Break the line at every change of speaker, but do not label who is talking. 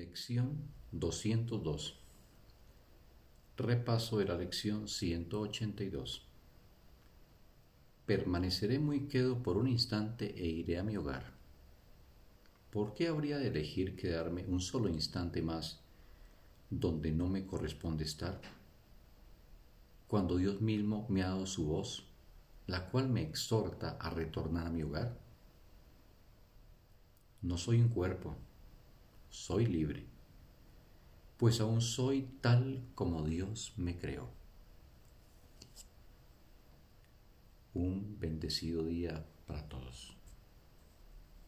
Lección 202. Repaso de la lección 182. Permaneceré muy quedo por un instante e iré a mi hogar. ¿Por qué habría de elegir quedarme un solo instante más donde no me corresponde estar? Cuando Dios mismo me ha dado su voz, la cual me exhorta a retornar a mi hogar. No soy un cuerpo, soy libre, pues aún soy tal como Dios me creó. Un bendecido día.